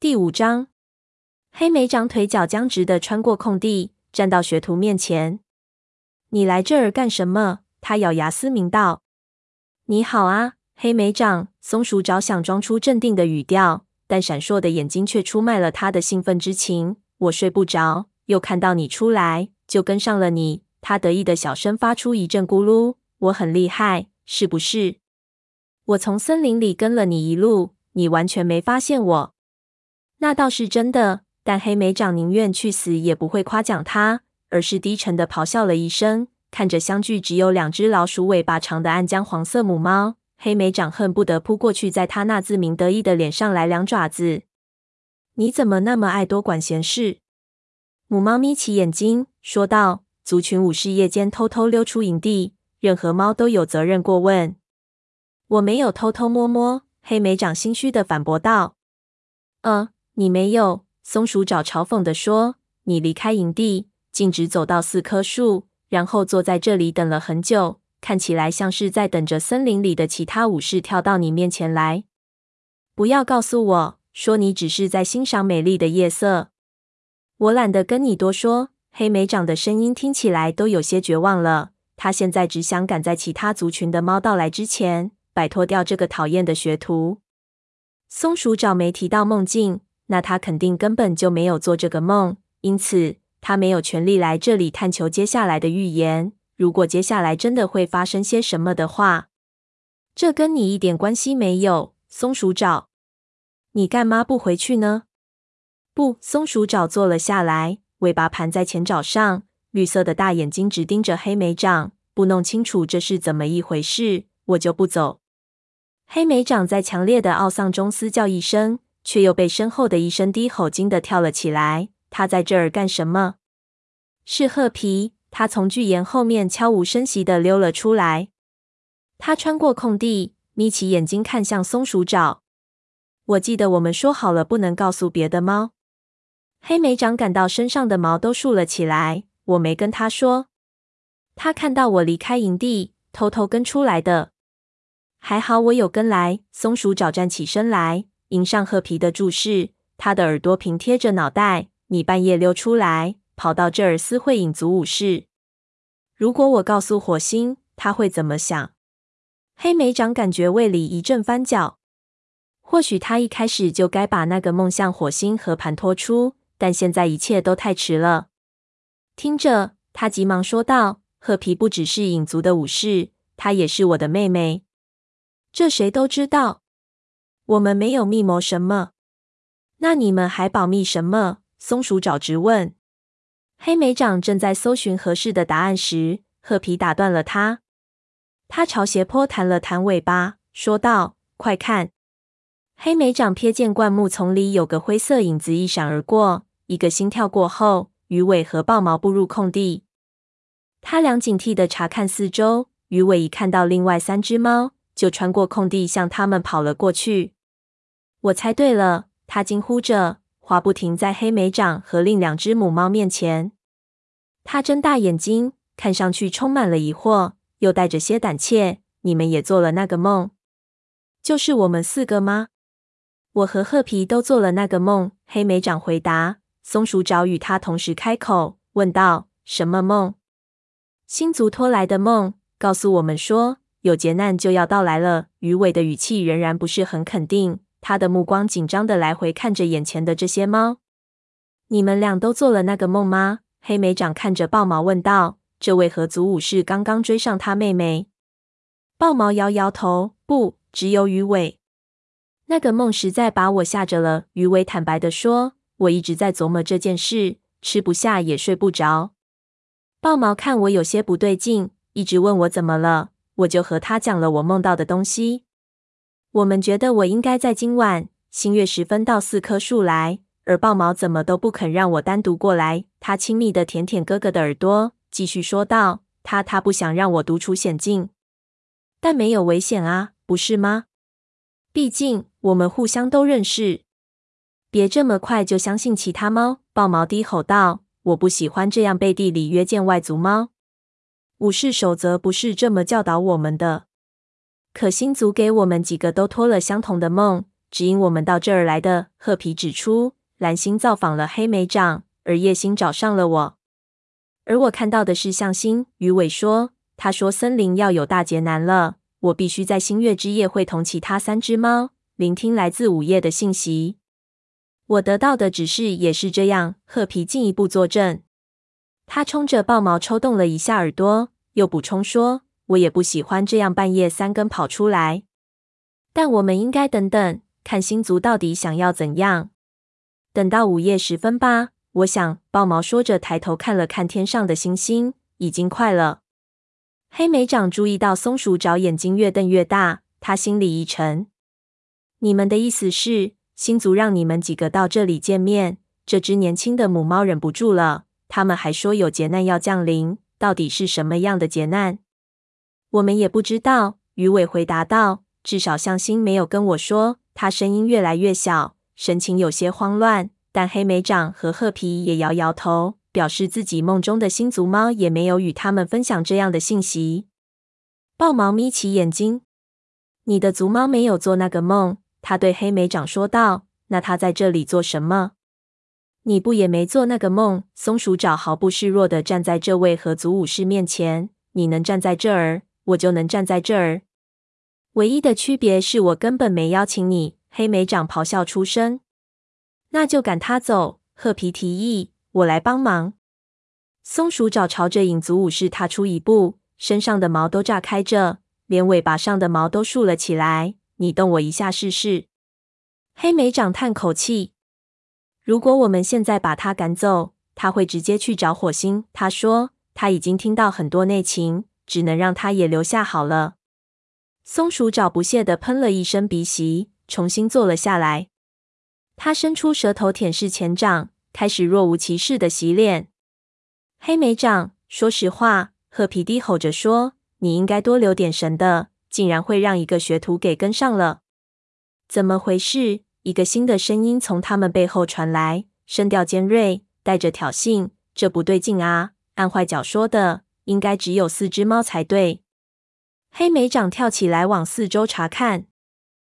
第五章，黑莓长腿脚僵直的穿过空地，站到学徒面前。你来这儿干什么？他咬牙嘶鸣道。你好啊，黑莓长。松鼠爪想装出镇定的语调，但闪烁的眼睛却出卖了他的兴奋之情。我睡不着，又看到你出来，就跟上了你。他得意的小声发出一阵咕噜。我很厉害，是不是？我从森林里跟了你一路，你完全没发现我。那倒是真的，但黑莓长宁愿去死也不会夸奖他，而是低沉的咆哮了一声，看着相距只有两只老鼠尾巴长的暗江黄色母猫，黑莓长恨不得扑过去，在他那自鸣得意的脸上来两爪子。你怎么那么爱多管闲事？母猫眯起眼睛说道：“族群武士夜间偷偷溜出营地，任何猫都有责任过问。我没有偷偷摸摸。”黑莓长心虚的反驳道：“呃。”你没有，松鼠爪嘲讽地说：“你离开营地，径直走到四棵树，然后坐在这里等了很久，看起来像是在等着森林里的其他武士跳到你面前来。不要告诉我说你只是在欣赏美丽的夜色。我懒得跟你多说。”黑莓长的声音听起来都有些绝望了。他现在只想赶在其他族群的猫到来之前，摆脱掉这个讨厌的学徒。松鼠爪没提到梦境。那他肯定根本就没有做这个梦，因此他没有权利来这里探求接下来的预言。如果接下来真的会发生些什么的话，这跟你一点关系没有。松鼠爪，你干嘛不回去呢？不，松鼠爪坐了下来，尾巴盘在前爪上，绿色的大眼睛直盯着黑莓长。不弄清楚这是怎么一回事，我就不走。黑莓长在强烈的懊丧中嘶叫一声。却又被身后的一声低吼惊得跳了起来。他在这儿干什么？是褐皮。他从巨岩后面悄无声息地溜了出来。他穿过空地，眯起眼睛看向松鼠爪。我记得我们说好了不能告诉别的猫。黑莓长感到身上的毛都竖了起来。我没跟他说。他看到我离开营地，偷偷跟出来的。还好我有跟来。松鼠爪站起身来。迎上褐皮的注视，他的耳朵平贴着脑袋。你半夜溜出来，跑到这儿私会影族武士。如果我告诉火星，他会怎么想？黑莓长感觉胃里一阵翻搅。或许他一开始就该把那个梦向火星和盘托出，但现在一切都太迟了。听着，他急忙说道：“褐皮不只是影族的武士，她也是我的妹妹。这谁都知道。”我们没有密谋什么，那你们还保密什么？松鼠爪直问。黑莓长正在搜寻合适的答案时，褐皮打断了他。他朝斜坡弹了弹尾巴，说道：“快看！”黑莓长瞥见灌木丛里有个灰色影子一闪而过，一个心跳过后，鱼尾和豹毛步入空地。他俩警惕地查看四周，鱼尾一看到另外三只猫，就穿过空地向他们跑了过去。我猜对了，他惊呼着，划不停在黑莓长和另两只母猫面前。他睁大眼睛，看上去充满了疑惑，又带着些胆怯。你们也做了那个梦？就是我们四个吗？我和褐皮都做了那个梦。黑莓长回答。松鼠爪与他同时开口，问道：“什么梦？”星族托来的梦，告诉我们说有劫难就要到来了。鱼尾的语气仍然不是很肯定。他的目光紧张地来回看着眼前的这些猫。你们俩都做了那个梦吗？黑莓长看着豹毛问道。这位合族武士刚刚追上他妹妹。豹毛摇摇头，不，只有鱼尾。那个梦实在把我吓着了。鱼尾坦白地说：“我一直在琢磨这件事，吃不下也睡不着。”豹毛看我有些不对劲，一直问我怎么了，我就和他讲了我梦到的东西。我们觉得我应该在今晚星月时分到四棵树来，而豹毛怎么都不肯让我单独过来。他亲密的舔舔哥哥的耳朵，继续说道：“他他不想让我独处险境，但没有危险啊，不是吗？毕竟我们互相都认识。别这么快就相信其他猫。”豹毛低吼道：“我不喜欢这样背地里约见外族猫。武士守则不是这么教导我们的。”可星族给我们几个都托了相同的梦，指引我们到这儿来的。褐皮指出，蓝星造访了黑莓掌，而夜星找上了我。而我看到的是象星。鱼尾说：“他说森林要有大劫难了，我必须在星月之夜会同其他三只猫聆听来自午夜的信息。”我得到的指示也是这样。褐皮进一步作证。他冲着豹毛抽动了一下耳朵，又补充说：“我也不喜欢这样半夜三更跑出来。但我们应该等等，看星族到底想要怎样。等到午夜时分吧。”我想，豹毛说着，抬头看了看天上的星星，已经快了。黑莓长注意到松鼠爪眼睛越瞪越大，他心里一沉。你们的意思是，星族让你们几个到这里见面？这只年轻的母猫忍不住了。他们还说有劫难要降临，到底是什么样的劫难？我们也不知道。鱼尾回答道。至少向心没有跟我说。他声音越来越小，神情有些慌乱。但黑莓长和褐皮也摇摇头，表示自己梦中的星族猫也没有与他们分享这样的信息。豹毛眯起眼睛：“你的族猫没有做那个梦。”他对黑莓长说道：“那他在这里做什么？你不也没做那个梦？”松鼠爪毫不示弱地站在这位合族武士面前：“你能站在这儿，我就能站在这儿。唯一的区别是我根本没邀请你。”黑莓长咆哮出声。那就赶他走。褐皮提议：“我来帮忙。”松鼠爪朝着影族武士踏出一步，身上的毛都炸开着，连尾巴上的毛都竖了起来。你动我一下试试。黑莓长叹口气：“如果我们现在把他赶走，他会直接去找火星。”他说：“他已经听到很多内情，只能让他也留下好了。”松鼠爪不屑的喷了一声鼻息，重新坐了下来。他伸出舌头舔舐前掌，开始若无其事的洗脸。黑莓长，说实话，褐皮低吼着说：“你应该多留点神的，竟然会让一个学徒给跟上了。怎么回事？”一个新的声音从他们背后传来，声调尖锐，带着挑衅：“这不对劲啊！按坏脚说的，应该只有四只猫才对。”黑莓长跳起来往四周查看，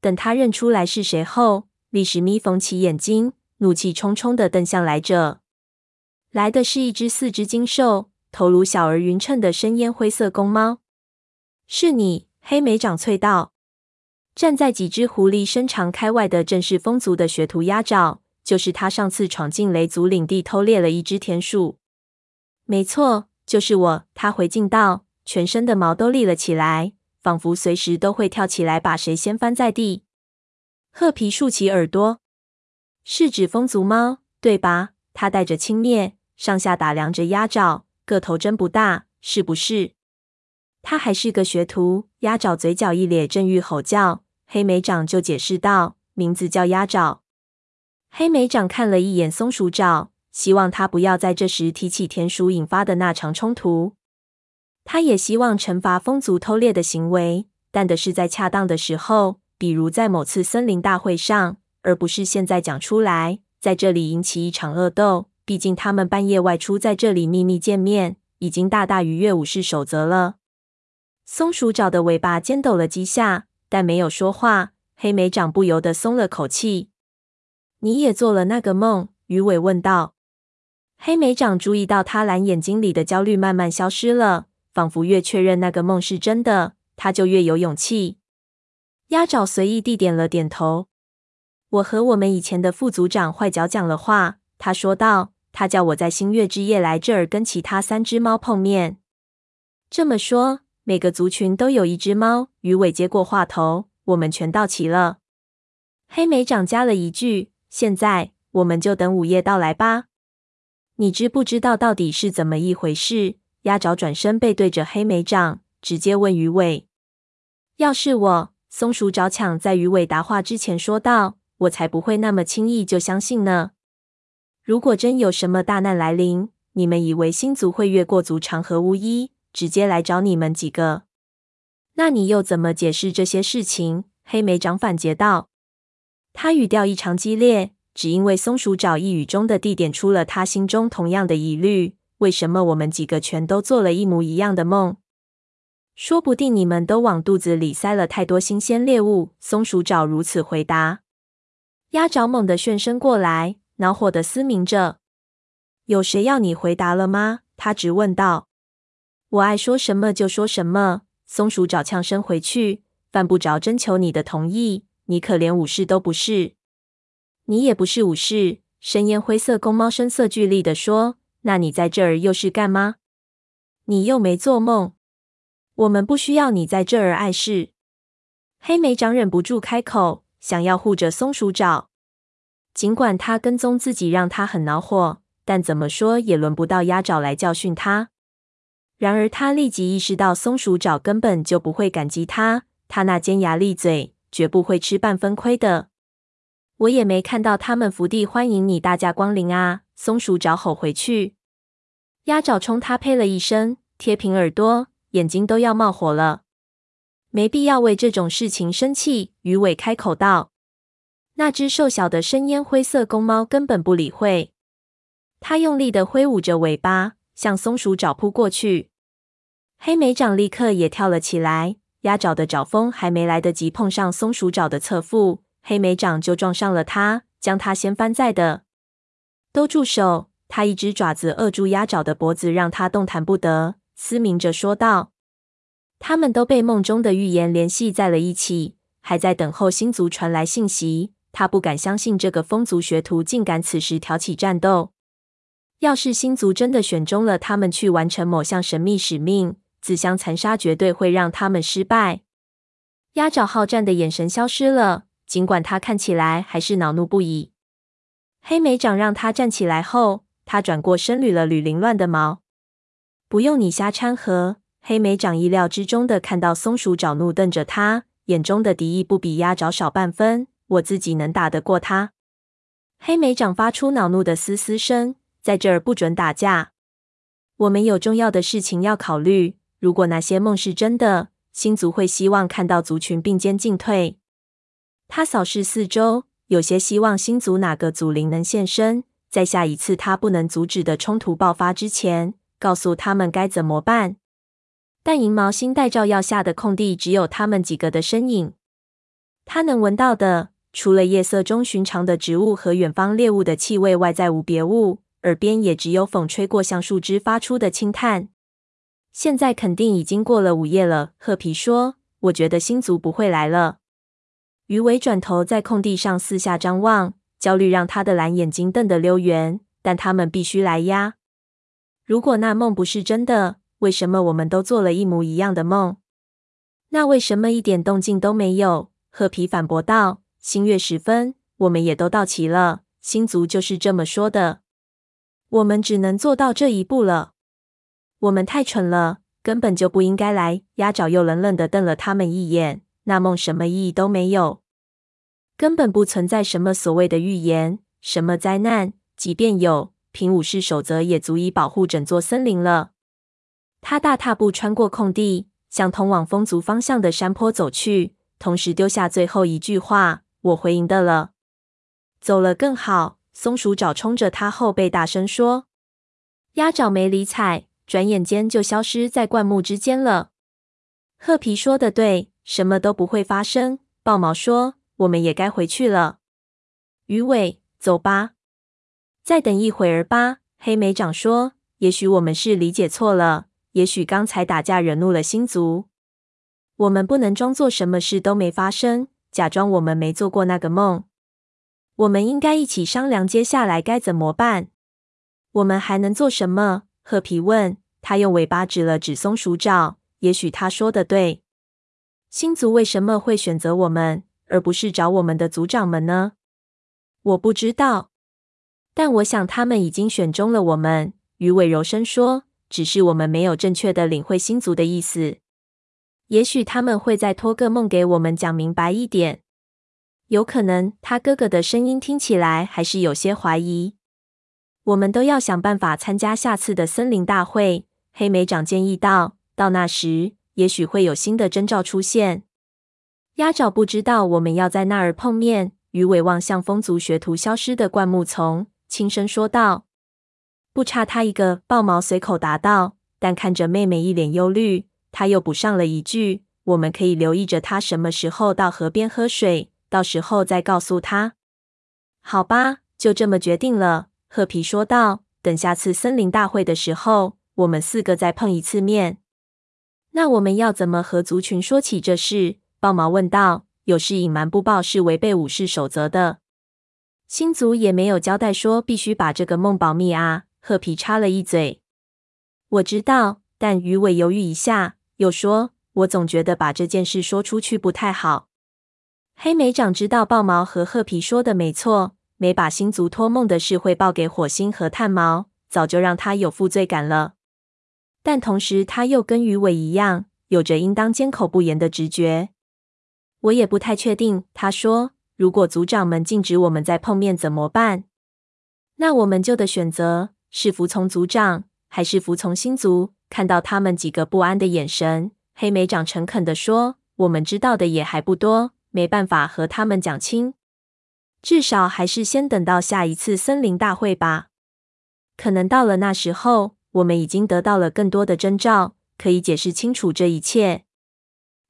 等他认出来是谁后。立时眯缝起眼睛，怒气冲冲地瞪向来者。来的是一只四肢精瘦、头颅小而匀称的深烟灰色公猫。是你，黑莓长啐道。站在几只狐狸身长开外的正是风族的学徒鸭爪，就是他上次闯进雷族领地偷猎了一只田鼠。没错，就是我。他回敬道，全身的毛都立了起来，仿佛随时都会跳起来把谁掀翻在地。褐皮竖起耳朵，是指风族猫，对吧？他带着轻蔑，上下打量着鸭爪，个头真不大，是不是？他还是个学徒。鸭爪嘴角一咧，正欲吼叫，黑莓长就解释道：“名字叫鸭爪。”黑莓长看了一眼松鼠爪，希望他不要在这时提起田鼠引发的那场冲突。他也希望惩罚风族偷猎的行为，但的是在恰当的时候。比如在某次森林大会上，而不是现在讲出来，在这里引起一场恶斗。毕竟他们半夜外出，在这里秘密见面，已经大大逾越武士守则了。松鼠爪的尾巴尖抖了几下，但没有说话。黑莓长不由得松了口气。你也做了那个梦？鱼尾问道。黑莓长注意到他蓝眼睛里的焦虑慢慢消失了，仿佛越确认那个梦是真的，他就越有勇气。鸭爪随意地点了点头。我和我们以前的副族长坏脚讲了话，他说道：“他叫我在星月之夜来这儿跟其他三只猫碰面。”这么说，每个族群都有一只猫。鱼尾接过话头：“我们全到齐了。”黑莓长加了一句：“现在我们就等午夜到来吧。”你知不知道到底是怎么一回事？鸭爪转身背对着黑莓长，直接问鱼尾：“要是我……”松鼠爪抢在鱼尾答话之前说道：“我才不会那么轻易就相信呢。如果真有什么大难来临，你们以为星族会越过族长和巫医，直接来找你们几个？那你又怎么解释这些事情？”黑莓长反诘道。他语调异常激烈，只因为松鼠爪一语中的地点出了他心中同样的疑虑：为什么我们几个全都做了一模一样的梦？说不定你们都往肚子里塞了太多新鲜猎物。松鼠爪如此回答。鸭爪猛地旋身过来，恼火地嘶鸣着。有谁要你回答了吗？他直问道。我爱说什么就说什么。松鼠爪呛声回去，犯不着征求你的同意。你可连武士都不是，你也不是武士。深烟灰色公猫声色俱厉地说：“那你在这儿又是干吗？你又没做梦。我们不需要你在这儿碍事。”黑莓长忍不住开口，想要护着松鼠爪，尽管他跟踪自己让他很恼火，但怎么说也轮不到鸭爪来教训他。然而他立即意识到，松鼠爪根本就不会感激他，他那尖牙利嘴绝不会吃半分亏的。我也没看到他们伏地欢迎你大驾光临啊！松鼠爪吼回去。鸭爪冲他呸了一声，贴平耳朵，眼睛都要冒火了。没必要为这种事情生气，鱼尾开口道。那只瘦小的深烟灰色公猫根本不理会，它用力地挥舞着尾巴，向松鼠爪扑过去。黑莓掌立刻也跳了起来，鸭爪的爪锋还没来得及碰上松鼠爪的侧腹，黑莓长就撞上了他，将他掀翻在地。都住手！他一只爪子扼住鸭爪的脖子，让他动弹不得，嘶鸣着说道。他们都被梦中的预言联系在了一起，还在等候星族传来信息。他不敢相信这个风族学徒竟敢此时挑起战斗。要是星族真的选中了他们去完成某项神秘使命，自相残杀绝对会让他们失败。鸭爪好战的眼神消失了，尽管他看起来还是恼怒不已。黑莓长让他站起来后，他转过身捋了捋凌乱的毛。不用你瞎掺和。黑莓长意料之中的看到松鼠爪怒瞪着他，眼中的敌意不比鸭爪少半分。我自己能打得过他？黑莓长发出恼怒的嘶嘶声，在这儿不准打架。我们有重要的事情要考虑。如果那些梦是真的，星族会希望看到族群并肩进退。他扫视四周，有些希望星族哪个祖灵能现身，在下一次他不能阻止的冲突爆发之前，告诉他们该怎么办。但银毛星带照耀下的空地只有他们几个的身影。他能闻到的，除了夜色中寻常的植物和远方猎物的气味外，再无别物。耳边也只有风吹过橡树枝发出的轻叹。现在肯定已经过了午夜了，褐皮说：“我觉得星族不会来了。”鱼尾转头在空地上四下张望，焦虑让他的蓝眼睛瞪得溜圆。但他们必须来呀！如果那梦不是真的。为什么我们都做了一模一样的梦？那为什么一点动静都没有？褐皮反驳道：“星月时分，我们也都到齐了。星族就是这么说的。我们只能做到这一步了。我们太蠢了，根本就不应该来。”鸭爪又冷冷地瞪了他们一眼。那梦什么意义都没有，根本不存在什么所谓的预言，什么灾难。即便有，凭武士守则也足以保护整座森林了。他大踏步穿过空地，向通往风族方向的山坡走去，同时丢下最后一句话：“我回营的了。”走了更好。松鼠爪冲着他后背大声说：“鸭爪没理睬，转眼间就消失在灌木之间了。”褐皮说的对，什么都不会发生。豹毛说：“我们也该回去了。”鱼尾，走吧，再等一会儿吧。黑莓长说：“也许我们是理解错了。”也许刚才打架惹怒了星族，我们不能装作什么事都没发生，假装我们没做过那个梦。我们应该一起商量接下来该怎么办。我们还能做什么？褐皮问。他用尾巴指了指松鼠爪。也许他说的对。星族为什么会选择我们，而不是找我们的族长们呢？我不知道，但我想他们已经选中了我们。鱼尾柔声说。只是我们没有正确的领会星族的意思，也许他们会再托个梦给我们讲明白一点。有可能，他哥哥的声音听起来还是有些怀疑。我们都要想办法参加下次的森林大会。黑莓长建议道：“到那时，也许会有新的征兆出现。”鸭爪不知道我们要在那儿碰面。鱼尾望向风族学徒消失的灌木丛，轻声说道。不差他一个，豹毛随口答道。但看着妹妹一脸忧虑，他又补上了一句：“我们可以留意着他什么时候到河边喝水，到时候再告诉他。”好吧，就这么决定了。褐皮说道。等下次森林大会的时候，我们四个再碰一次面。那我们要怎么和族群说起这事？豹毛问道。有事隐瞒不报是违背武士守则的。星族也没有交代说必须把这个梦保密啊。褐皮插了一嘴。我知道，但鱼尾犹豫一下，又说：“我总觉得把这件事说出去不太好。”黑莓长知道豹毛和褐皮说的没错。没把星族托梦的事汇报给火星和炭毛，早就让他有负罪感了。但同时，他又跟鱼尾一样，有着应当缄口不言的直觉。我也不太确定。他说：“如果族长们禁止我们再碰面，怎么办？那我们就得选择是服从族长，还是服从新族。”看到他们几个不安的眼神，黑莓长诚恳地说：“我们知道的也还不多，没办法和他们讲清。”至少还是先等到下一次森林大会吧。可能到了那时候，我们已经得到了更多的征兆，可以解释清楚这一切。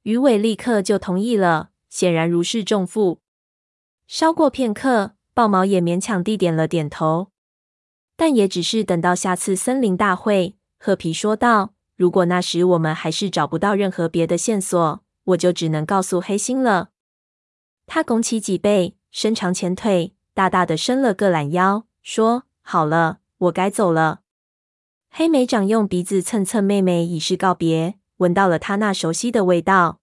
鱼尾立刻就同意了，显然如释重负。稍过片刻，豹毛也勉强地点了点头，但也只是等到下次森林大会。褐皮说道：“如果那时我们还是找不到任何别的线索，我就只能告诉黑心了。”他拱起脊背。伸长前腿，大大的伸了个懒腰，说：“好了，我该走了。”黑莓长用鼻子蹭蹭妹妹，以示告别。闻到了她那熟悉的味道，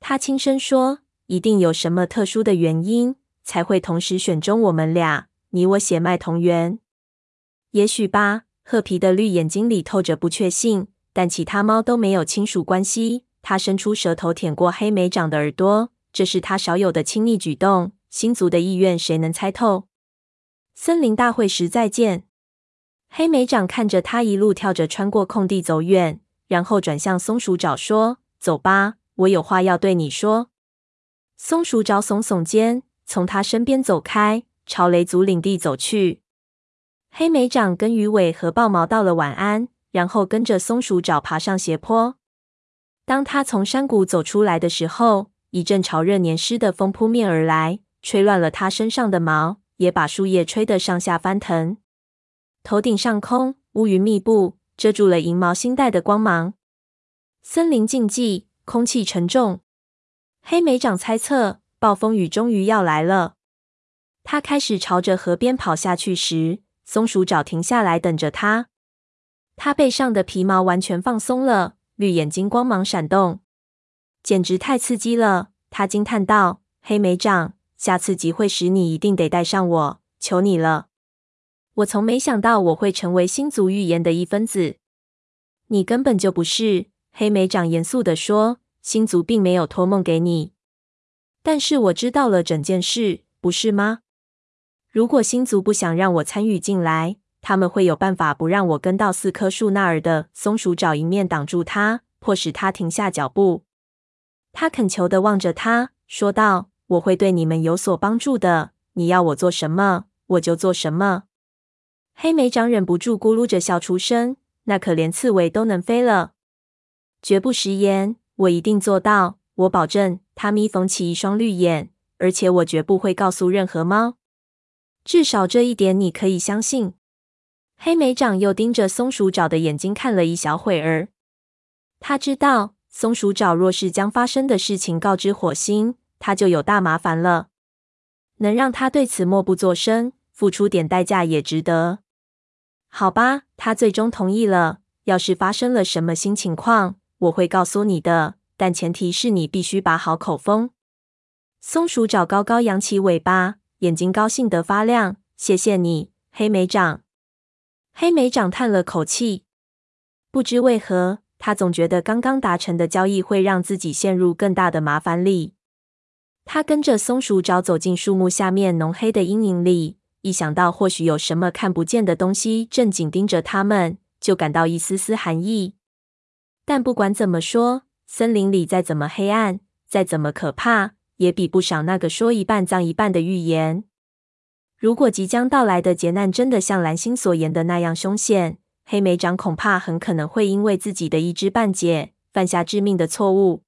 他轻声说：“一定有什么特殊的原因，才会同时选中我们俩。你我血脉同源，也许吧。”褐皮的绿眼睛里透着不确信，但其他猫都没有亲属关系。他伸出舌头舔过黑莓长的耳朵，这是他少有的亲昵举动。星族的意愿，谁能猜透？森林大会时再见。黑莓长看着他一路跳着穿过空地走远，然后转向松鼠爪说：“走吧，我有话要对你说。”松鼠爪耸耸肩，从他身边走开，朝雷族领地走去。黑莓长跟鱼尾和豹毛道了晚安，然后跟着松鼠爪爬上斜坡。当他从山谷走出来的时候，一阵潮热黏湿的风扑面而来。吹乱了他身上的毛，也把树叶吹得上下翻腾。头顶上空乌云密布，遮住了银毛星带的光芒。森林静寂，空气沉重。黑莓长猜测，暴风雨终于要来了。他开始朝着河边跑下去时，松鼠爪停下来等着他。他背上的皮毛完全放松了，绿眼睛光芒闪动，简直太刺激了。他惊叹道：“黑莓长。”下次集会时，你一定得带上我，求你了。我从没想到我会成为星族预言的一分子。你根本就不是。黑莓长严肃地说：“星族并没有托梦给你，但是我知道了整件事，不是吗？如果星族不想让我参与进来，他们会有办法不让我跟到四棵树那儿的。”松鼠爪一面挡住他，迫使他停下脚步。他恳求地望着他，说道。我会对你们有所帮助的。你要我做什么，我就做什么。黑莓长忍不住咕噜着笑出声，那可连刺猬都能飞了。绝不食言，我一定做到，我保证。他眯缝起一双绿眼，而且我绝不会告诉任何猫。至少这一点你可以相信。黑莓长又盯着松鼠爪的眼睛看了一小会儿。他知道，松鼠爪若是将发生的事情告知火星。他就有大麻烦了，能让他对此默不作声，付出点代价也值得。好吧，他最终同意了。要是发生了什么新情况，我会告诉你的，但前提是你必须把好口风。松鼠爪高高扬起尾巴，眼睛高兴得发亮。谢谢你，黑莓长。黑莓长叹了口气，不知为何，他总觉得刚刚达成的交易会让自己陷入更大的麻烦里。他跟着松鼠爪走进树木下面浓黑的阴影里，一想到或许有什么看不见的东西正紧盯着他们，就感到一丝丝寒意。但不管怎么说，森林里再怎么黑暗，再怎么可怕，也比不上那个说一半脏一半的预言。如果即将到来的劫难真的像蓝星所言的那样凶险，黑莓长恐怕很可能会因为自己的一知半解，犯下致命的错误。